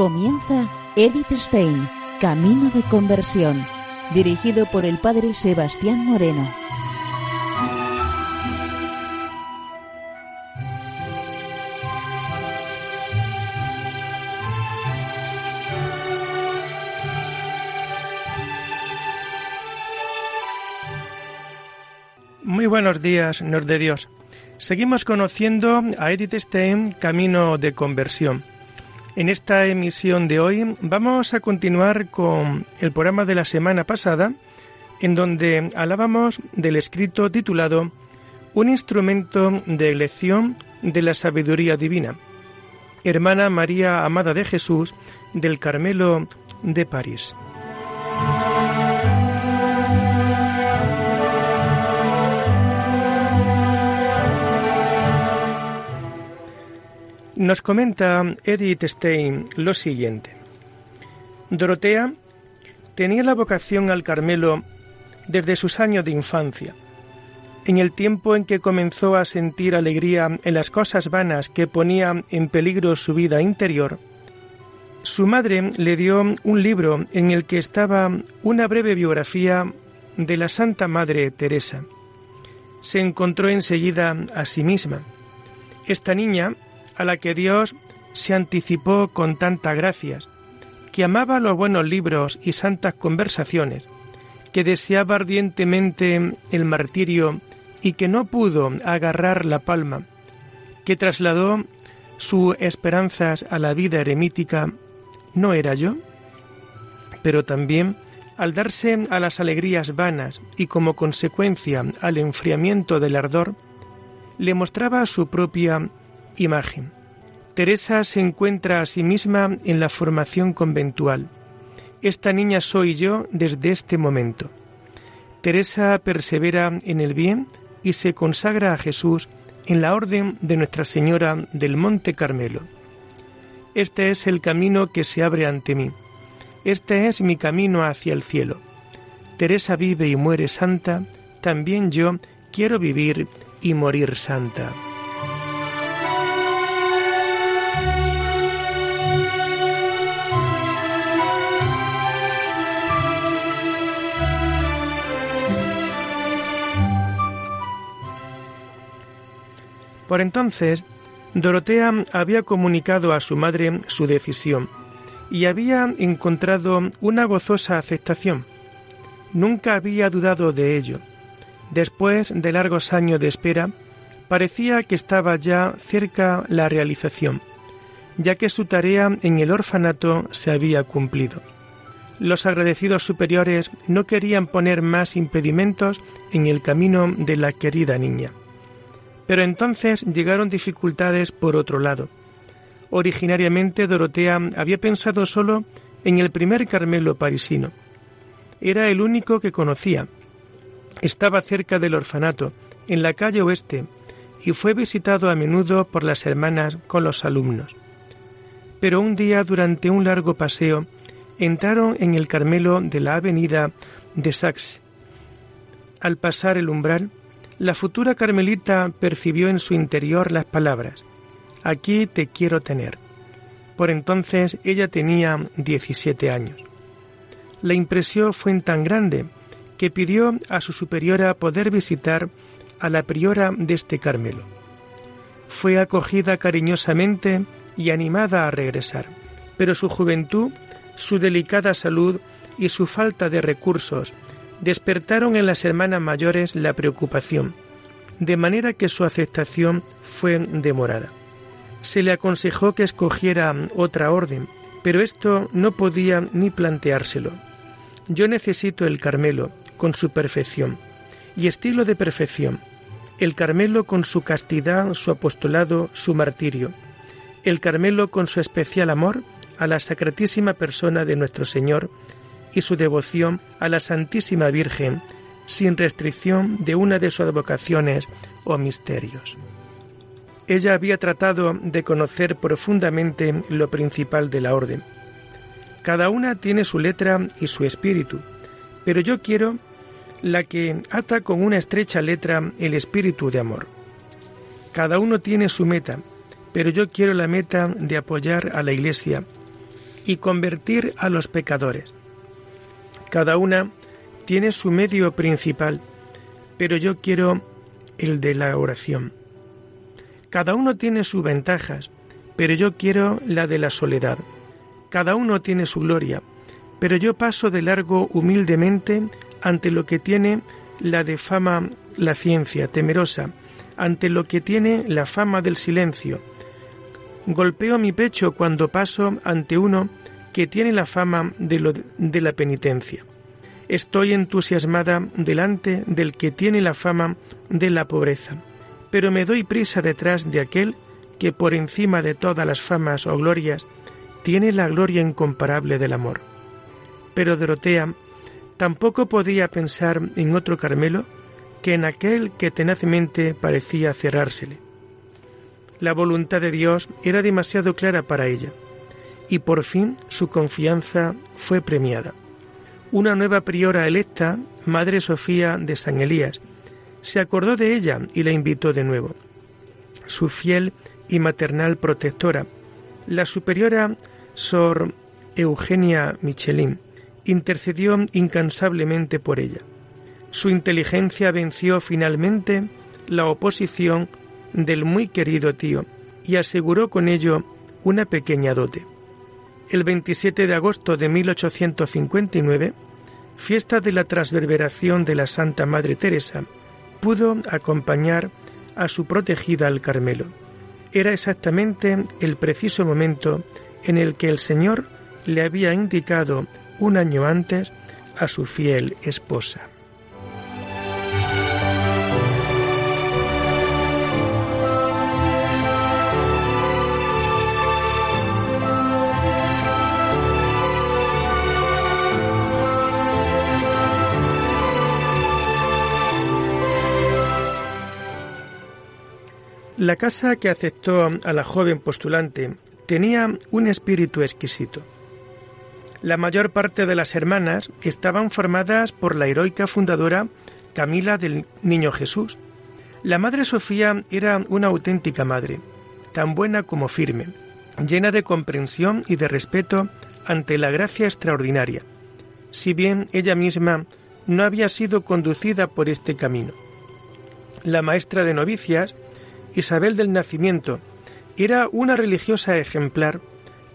Comienza Edith Stein, Camino de Conversión, dirigido por el Padre Sebastián Moreno. Muy buenos días, Nord de Dios. Seguimos conociendo a Edith Stein, Camino de Conversión. En esta emisión de hoy vamos a continuar con el programa de la semana pasada, en donde hablábamos del escrito titulado Un instrumento de elección de la sabiduría divina. Hermana María Amada de Jesús del Carmelo de París. Nos comenta Edith Stein lo siguiente. Dorotea tenía la vocación al Carmelo desde sus años de infancia. En el tiempo en que comenzó a sentir alegría en las cosas vanas que ponían en peligro su vida interior, su madre le dio un libro en el que estaba una breve biografía de la Santa Madre Teresa. Se encontró enseguida a sí misma. Esta niña a la que Dios se anticipó con tantas gracias, que amaba los buenos libros y santas conversaciones, que deseaba ardientemente el martirio y que no pudo agarrar la palma, que trasladó sus esperanzas a la vida eremítica, ¿no era yo? Pero también, al darse a las alegrías vanas y como consecuencia al enfriamiento del ardor, le mostraba su propia imagen. Teresa se encuentra a sí misma en la formación conventual. Esta niña soy yo desde este momento. Teresa persevera en el bien y se consagra a Jesús en la orden de Nuestra Señora del Monte Carmelo. Este es el camino que se abre ante mí. Este es mi camino hacia el cielo. Teresa vive y muere santa, también yo quiero vivir y morir santa. Por entonces, Dorotea había comunicado a su madre su decisión y había encontrado una gozosa aceptación. Nunca había dudado de ello. Después de largos años de espera, parecía que estaba ya cerca la realización, ya que su tarea en el orfanato se había cumplido. Los agradecidos superiores no querían poner más impedimentos en el camino de la querida niña. Pero entonces llegaron dificultades por otro lado. Originariamente Dorotea había pensado solo en el primer Carmelo parisino. Era el único que conocía. Estaba cerca del orfanato, en la calle oeste, y fue visitado a menudo por las hermanas con los alumnos. Pero un día, durante un largo paseo, entraron en el Carmelo de la avenida de Saxe. Al pasar el umbral, la futura carmelita percibió en su interior las palabras, Aquí te quiero tener. Por entonces ella tenía 17 años. La impresión fue tan grande que pidió a su superiora poder visitar a la priora de este Carmelo. Fue acogida cariñosamente y animada a regresar, pero su juventud, su delicada salud y su falta de recursos despertaron en las hermanas mayores la preocupación, de manera que su aceptación fue demorada. Se le aconsejó que escogiera otra orden, pero esto no podía ni planteárselo. Yo necesito el Carmelo, con su perfección, y estilo de perfección, el Carmelo con su castidad, su apostolado, su martirio, el Carmelo con su especial amor a la sacratísima persona de nuestro Señor, y su devoción a la Santísima Virgen sin restricción de una de sus advocaciones o misterios. Ella había tratado de conocer profundamente lo principal de la orden. Cada una tiene su letra y su espíritu, pero yo quiero la que ata con una estrecha letra el espíritu de amor. Cada uno tiene su meta, pero yo quiero la meta de apoyar a la Iglesia y convertir a los pecadores. Cada una tiene su medio principal, pero yo quiero el de la oración. Cada uno tiene sus ventajas, pero yo quiero la de la soledad. Cada uno tiene su gloria, pero yo paso de largo humildemente ante lo que tiene la de fama la ciencia, temerosa, ante lo que tiene la fama del silencio. Golpeo mi pecho cuando paso ante uno que tiene la fama de, lo, de la penitencia. Estoy entusiasmada delante del que tiene la fama de la pobreza, pero me doy prisa detrás de aquel que por encima de todas las famas o glorias tiene la gloria incomparable del amor. Pero Dorotea tampoco podía pensar en otro Carmelo que en aquel que tenazmente parecía cerrársele. La voluntad de Dios era demasiado clara para ella, y por fin su confianza fue premiada. Una nueva priora electa, Madre Sofía de San Elías, se acordó de ella y la invitó de nuevo. Su fiel y maternal protectora, la superiora Sor Eugenia Michelin, intercedió incansablemente por ella. Su inteligencia venció finalmente la oposición del muy querido tío y aseguró con ello una pequeña dote. El 27 de agosto de 1859, fiesta de la transverberación de la Santa Madre Teresa, pudo acompañar a su protegida al Carmelo. Era exactamente el preciso momento en el que el Señor le había indicado un año antes a su fiel esposa. La casa que aceptó a la joven postulante tenía un espíritu exquisito. La mayor parte de las hermanas estaban formadas por la heroica fundadora Camila del Niño Jesús. La Madre Sofía era una auténtica madre, tan buena como firme, llena de comprensión y de respeto ante la gracia extraordinaria, si bien ella misma no había sido conducida por este camino. La maestra de novicias, Isabel del Nacimiento, era una religiosa ejemplar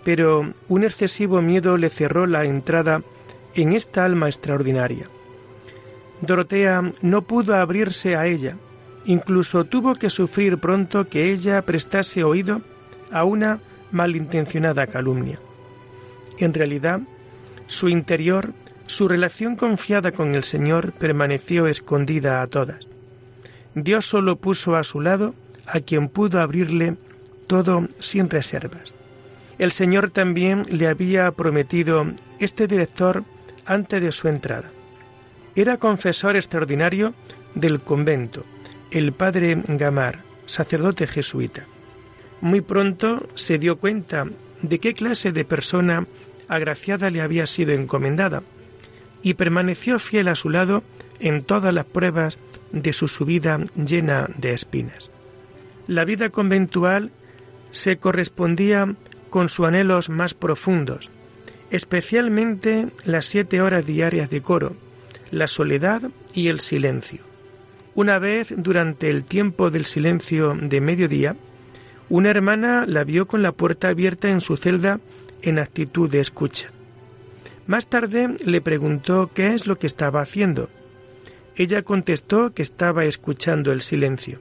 pero un excesivo miedo le cerró la entrada en esta alma extraordinaria. Dorotea no pudo abrirse a ella, incluso tuvo que sufrir pronto que ella prestase oído a una malintencionada calumnia. En realidad, su interior, su relación confiada con el Señor permaneció escondida a todas. Dios solo puso a su lado a quien pudo abrirle todo sin reservas. El Señor también le había prometido este director antes de su entrada. Era confesor extraordinario del convento, el padre Gamar, sacerdote jesuita. Muy pronto se dio cuenta de qué clase de persona agraciada le había sido encomendada y permaneció fiel a su lado en todas las pruebas de su subida llena de espinas. La vida conventual se correspondía con sus anhelos más profundos, especialmente las siete horas diarias de coro, la soledad y el silencio. Una vez, durante el tiempo del silencio de mediodía, una hermana la vio con la puerta abierta en su celda en actitud de escucha. Más tarde le preguntó qué es lo que estaba haciendo. Ella contestó que estaba escuchando el silencio.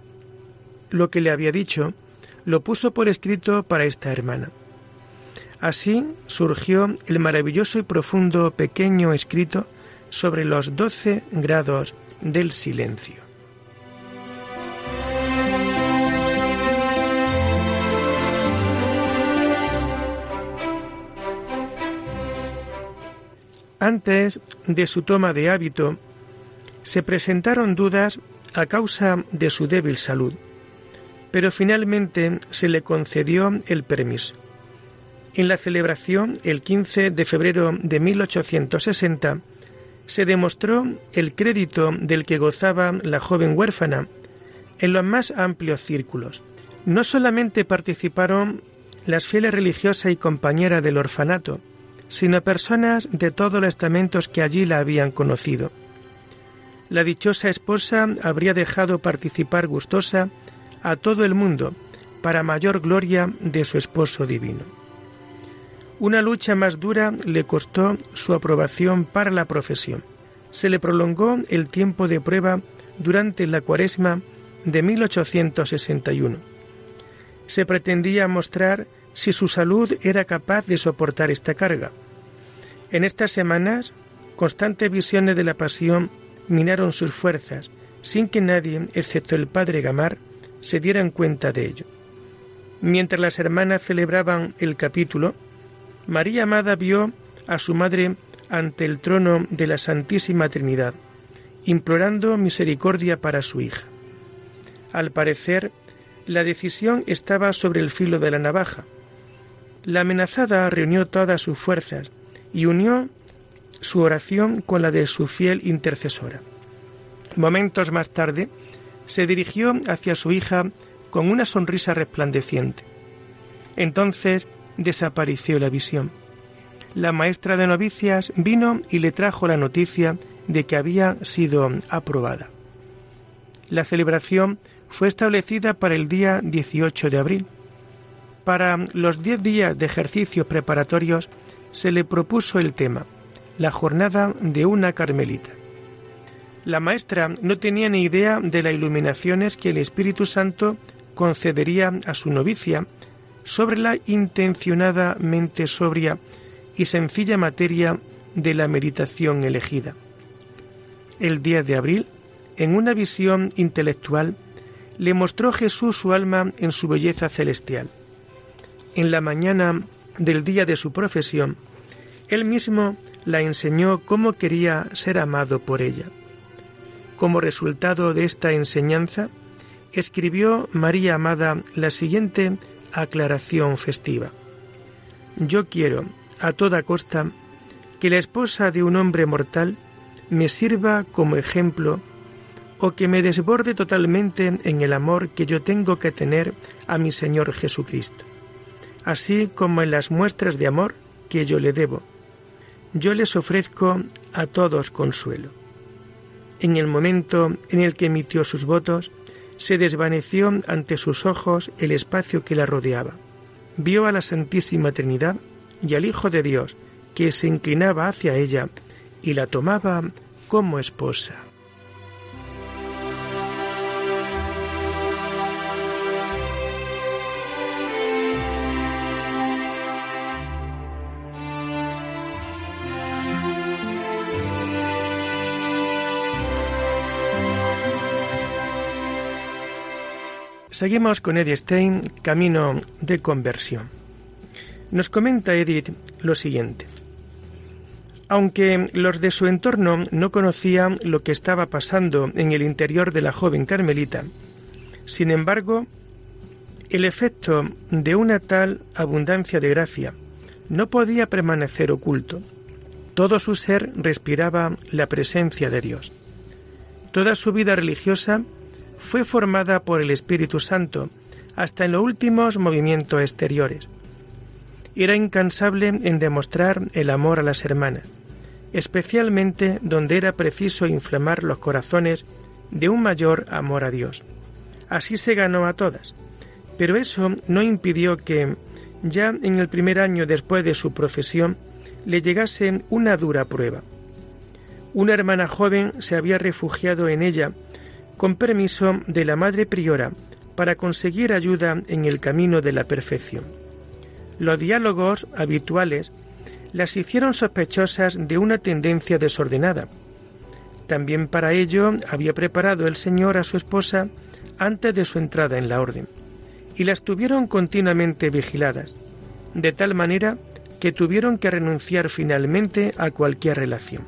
Lo que le había dicho lo puso por escrito para esta hermana. Así surgió el maravilloso y profundo pequeño escrito sobre los doce grados del silencio. Antes de su toma de hábito, se presentaron dudas a causa de su débil salud, pero finalmente se le concedió el permiso. En la celebración, el 15 de febrero de 1860, se demostró el crédito del que gozaba la joven huérfana en los más amplios círculos. No solamente participaron las fieles religiosas y compañeras del orfanato, sino personas de todos los estamentos que allí la habían conocido. La dichosa esposa habría dejado participar gustosa a todo el mundo para mayor gloria de su esposo divino. Una lucha más dura le costó su aprobación para la profesión. Se le prolongó el tiempo de prueba durante la cuaresma de 1861. Se pretendía mostrar si su salud era capaz de soportar esta carga. En estas semanas, constantes visiones de la pasión minaron sus fuerzas, sin que nadie, excepto el padre Gamar, se dieran cuenta de ello. Mientras las hermanas celebraban el capítulo, María Amada vio a su madre ante el trono de la Santísima Trinidad, implorando misericordia para su hija. Al parecer, la decisión estaba sobre el filo de la navaja. La amenazada reunió todas sus fuerzas y unió su oración con la de su fiel intercesora. Momentos más tarde, se dirigió hacia su hija con una sonrisa resplandeciente. Entonces desapareció la visión. La maestra de novicias vino y le trajo la noticia de que había sido aprobada. La celebración fue establecida para el día 18 de abril. Para los diez días de ejercicios preparatorios se le propuso el tema, la jornada de una carmelita. La maestra no tenía ni idea de las iluminaciones que el Espíritu Santo concedería a su novicia sobre la intencionadamente sobria y sencilla materia de la meditación elegida. El día de abril, en una visión intelectual, le mostró Jesús su alma en su belleza celestial. En la mañana del día de su profesión, él mismo la enseñó cómo quería ser amado por ella. Como resultado de esta enseñanza, escribió María Amada la siguiente aclaración festiva. Yo quiero, a toda costa, que la esposa de un hombre mortal me sirva como ejemplo o que me desborde totalmente en el amor que yo tengo que tener a mi Señor Jesucristo, así como en las muestras de amor que yo le debo. Yo les ofrezco a todos consuelo. En el momento en el que emitió sus votos, se desvaneció ante sus ojos el espacio que la rodeaba. Vio a la Santísima Trinidad y al Hijo de Dios, que se inclinaba hacia ella y la tomaba como esposa. Seguimos con Edith Stein, Camino de Conversión. Nos comenta Edith lo siguiente. Aunque los de su entorno no conocían lo que estaba pasando en el interior de la joven Carmelita, sin embargo, el efecto de una tal abundancia de gracia no podía permanecer oculto. Todo su ser respiraba la presencia de Dios. Toda su vida religiosa fue formada por el Espíritu Santo hasta en los últimos movimientos exteriores. Era incansable en demostrar el amor a las hermanas, especialmente donde era preciso inflamar los corazones de un mayor amor a Dios. Así se ganó a todas, pero eso no impidió que, ya en el primer año después de su profesión, le llegase una dura prueba. Una hermana joven se había refugiado en ella con permiso de la Madre Priora para conseguir ayuda en el camino de la perfección. Los diálogos habituales las hicieron sospechosas de una tendencia desordenada. También para ello había preparado el Señor a su esposa antes de su entrada en la orden, y las tuvieron continuamente vigiladas, de tal manera que tuvieron que renunciar finalmente a cualquier relación.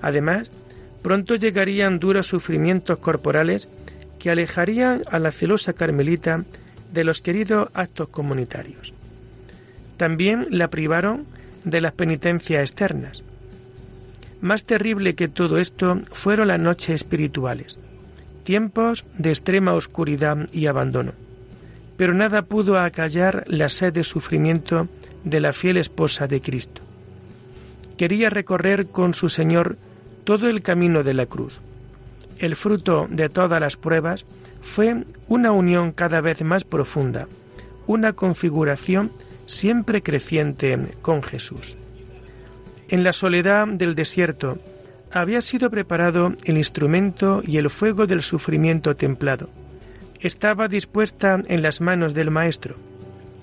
Además, pronto llegarían duros sufrimientos corporales que alejarían a la celosa Carmelita de los queridos actos comunitarios. También la privaron de las penitencias externas. Más terrible que todo esto fueron las noches espirituales, tiempos de extrema oscuridad y abandono. Pero nada pudo acallar la sed de sufrimiento de la fiel esposa de Cristo. quería recorrer con su Señor todo el camino de la cruz. El fruto de todas las pruebas fue una unión cada vez más profunda, una configuración siempre creciente con Jesús. En la soledad del desierto había sido preparado el instrumento y el fuego del sufrimiento templado. Estaba dispuesta en las manos del Maestro,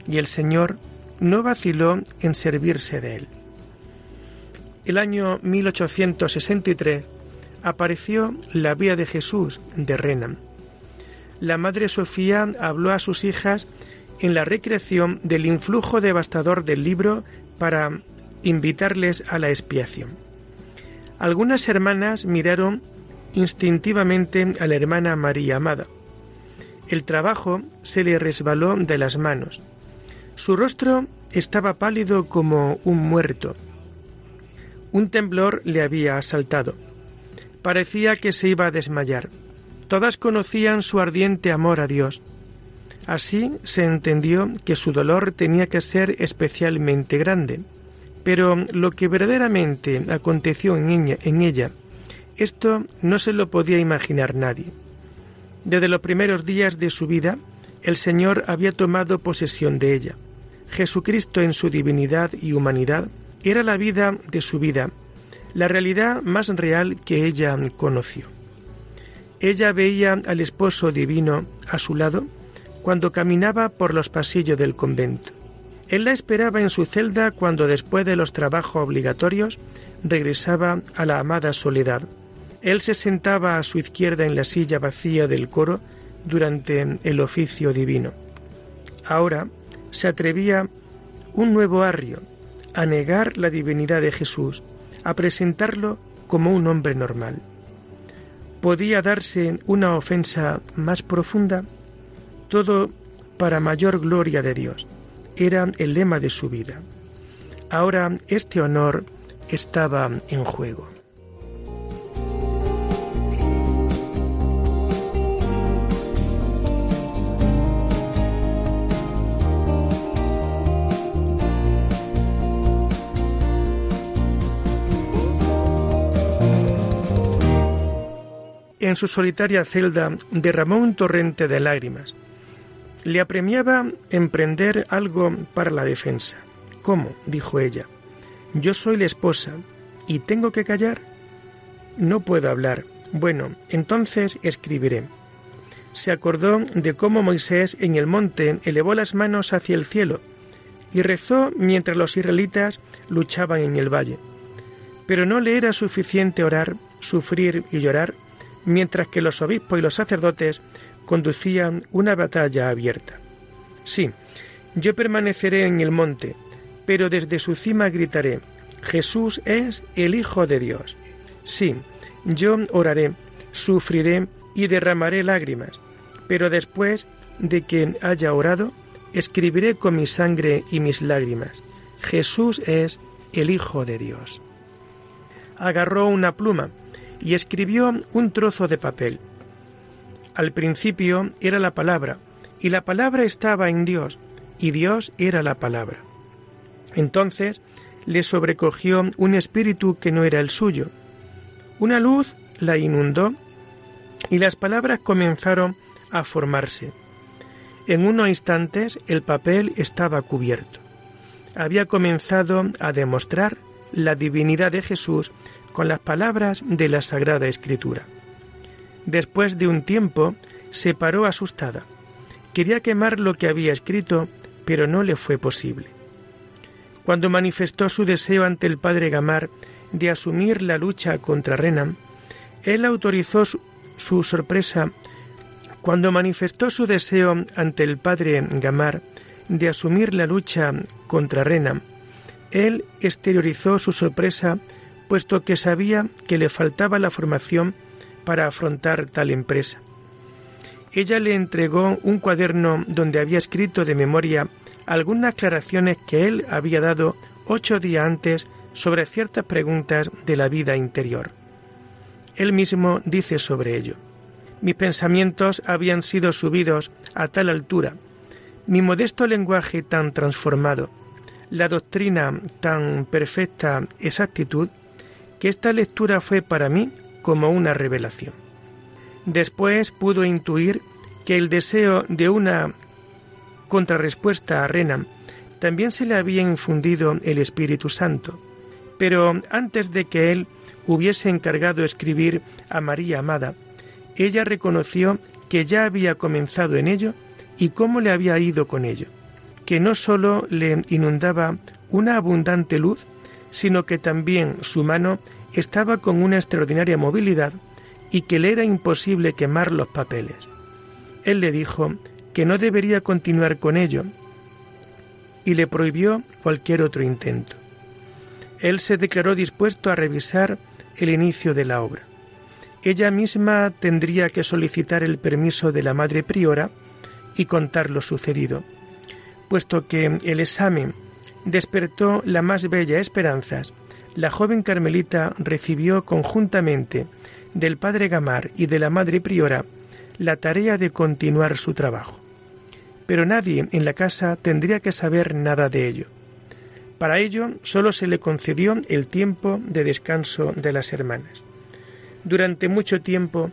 y el Señor no vaciló en servirse de él. El año 1863 apareció la Vía de Jesús de Renan. La Madre Sofía habló a sus hijas en la recreación del influjo devastador del libro para invitarles a la expiación. Algunas hermanas miraron instintivamente a la hermana María Amada. El trabajo se le resbaló de las manos. Su rostro estaba pálido como un muerto. Un temblor le había asaltado. Parecía que se iba a desmayar. Todas conocían su ardiente amor a Dios. Así se entendió que su dolor tenía que ser especialmente grande. Pero lo que verdaderamente aconteció en ella, esto no se lo podía imaginar nadie. Desde los primeros días de su vida, el Señor había tomado posesión de ella. Jesucristo en su divinidad y humanidad era la vida de su vida, la realidad más real que ella conoció. Ella veía al esposo divino a su lado cuando caminaba por los pasillos del convento. Él la esperaba en su celda cuando después de los trabajos obligatorios regresaba a la amada soledad. Él se sentaba a su izquierda en la silla vacía del coro durante el oficio divino. Ahora se atrevía un nuevo arrio a negar la divinidad de Jesús, a presentarlo como un hombre normal. ¿Podía darse una ofensa más profunda? Todo para mayor gloria de Dios. Era el lema de su vida. Ahora este honor estaba en juego. En su solitaria celda derramó un torrente de lágrimas le apremiaba emprender algo para la defensa. ¿Cómo? dijo ella. Yo soy la esposa y tengo que callar. No puedo hablar. Bueno, entonces escribiré. Se acordó de cómo Moisés en el monte elevó las manos hacia el cielo y rezó mientras los israelitas luchaban en el valle. Pero no le era suficiente orar, sufrir y llorar, mientras que los obispos y los sacerdotes conducían una batalla abierta. Sí, yo permaneceré en el monte, pero desde su cima gritaré, Jesús es el Hijo de Dios. Sí, yo oraré, sufriré y derramaré lágrimas, pero después de que haya orado, escribiré con mi sangre y mis lágrimas, Jesús es el Hijo de Dios. Agarró una pluma y escribió un trozo de papel. Al principio era la palabra, y la palabra estaba en Dios, y Dios era la palabra. Entonces le sobrecogió un espíritu que no era el suyo. Una luz la inundó y las palabras comenzaron a formarse. En unos instantes el papel estaba cubierto. Había comenzado a demostrar la divinidad de Jesús con las palabras de la Sagrada Escritura. Después de un tiempo se paró asustada. Quería quemar lo que había escrito, pero no le fue posible. Cuando manifestó su deseo ante el padre Gamar de asumir la lucha contra Renan, él autorizó su, sorpresa cuando manifestó su deseo ante el padre Gamar de asumir la lucha contra Renan, él exteriorizó su sorpresa puesto que sabía que le faltaba la formación para afrontar tal empresa. Ella le entregó un cuaderno donde había escrito de memoria algunas aclaraciones que él había dado ocho días antes sobre ciertas preguntas de la vida interior. Él mismo dice sobre ello. Mis pensamientos habían sido subidos a tal altura, mi modesto lenguaje tan transformado, la doctrina tan perfecta exactitud que esta lectura fue para mí como una revelación. Después pudo intuir que el deseo de una contrarrespuesta a Renan también se le había infundido el Espíritu Santo, pero antes de que él hubiese encargado escribir a María Amada, ella reconoció que ya había comenzado en ello y cómo le había ido con ello, que no sólo le inundaba una abundante luz, sino que también su mano estaba con una extraordinaria movilidad y que le era imposible quemar los papeles. Él le dijo que no debería continuar con ello y le prohibió cualquier otro intento. Él se declaró dispuesto a revisar el inicio de la obra. Ella misma tendría que solicitar el permiso de la madre priora y contar lo sucedido, puesto que el examen despertó la más bella esperanzas. La joven carmelita recibió conjuntamente del padre Gamar y de la madre priora la tarea de continuar su trabajo. Pero nadie en la casa tendría que saber nada de ello. Para ello solo se le concedió el tiempo de descanso de las hermanas. Durante mucho tiempo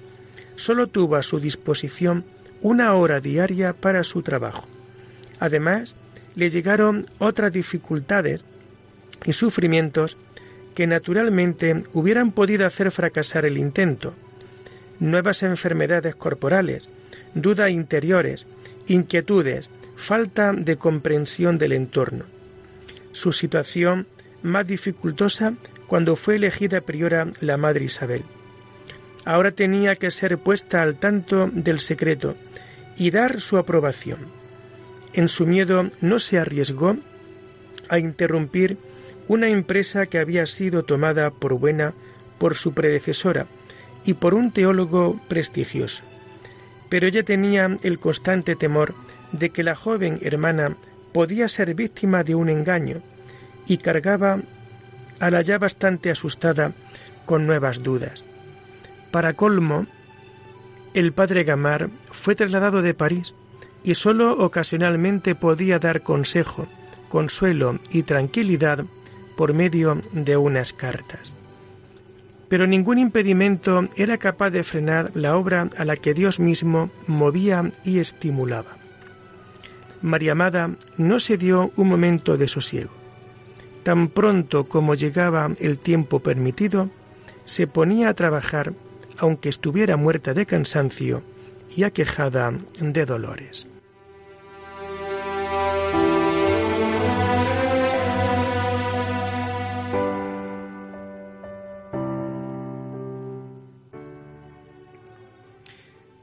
solo tuvo a su disposición una hora diaria para su trabajo. Además, le llegaron otras dificultades y sufrimientos que naturalmente hubieran podido hacer fracasar el intento. Nuevas enfermedades corporales, dudas interiores, inquietudes, falta de comprensión del entorno. Su situación más dificultosa cuando fue elegida priora la Madre Isabel. Ahora tenía que ser puesta al tanto del secreto y dar su aprobación. En su miedo no se arriesgó a interrumpir una empresa que había sido tomada por buena por su predecesora y por un teólogo prestigioso. Pero ella tenía el constante temor de que la joven hermana podía ser víctima de un engaño y cargaba a la ya bastante asustada con nuevas dudas. Para colmo, el padre Gamar fue trasladado de París y sólo ocasionalmente podía dar consejo, consuelo y tranquilidad por medio de unas cartas. Pero ningún impedimento era capaz de frenar la obra a la que Dios mismo movía y estimulaba. María Amada no se dio un momento de sosiego. Tan pronto como llegaba el tiempo permitido, se ponía a trabajar aunque estuviera muerta de cansancio y aquejada de dolores.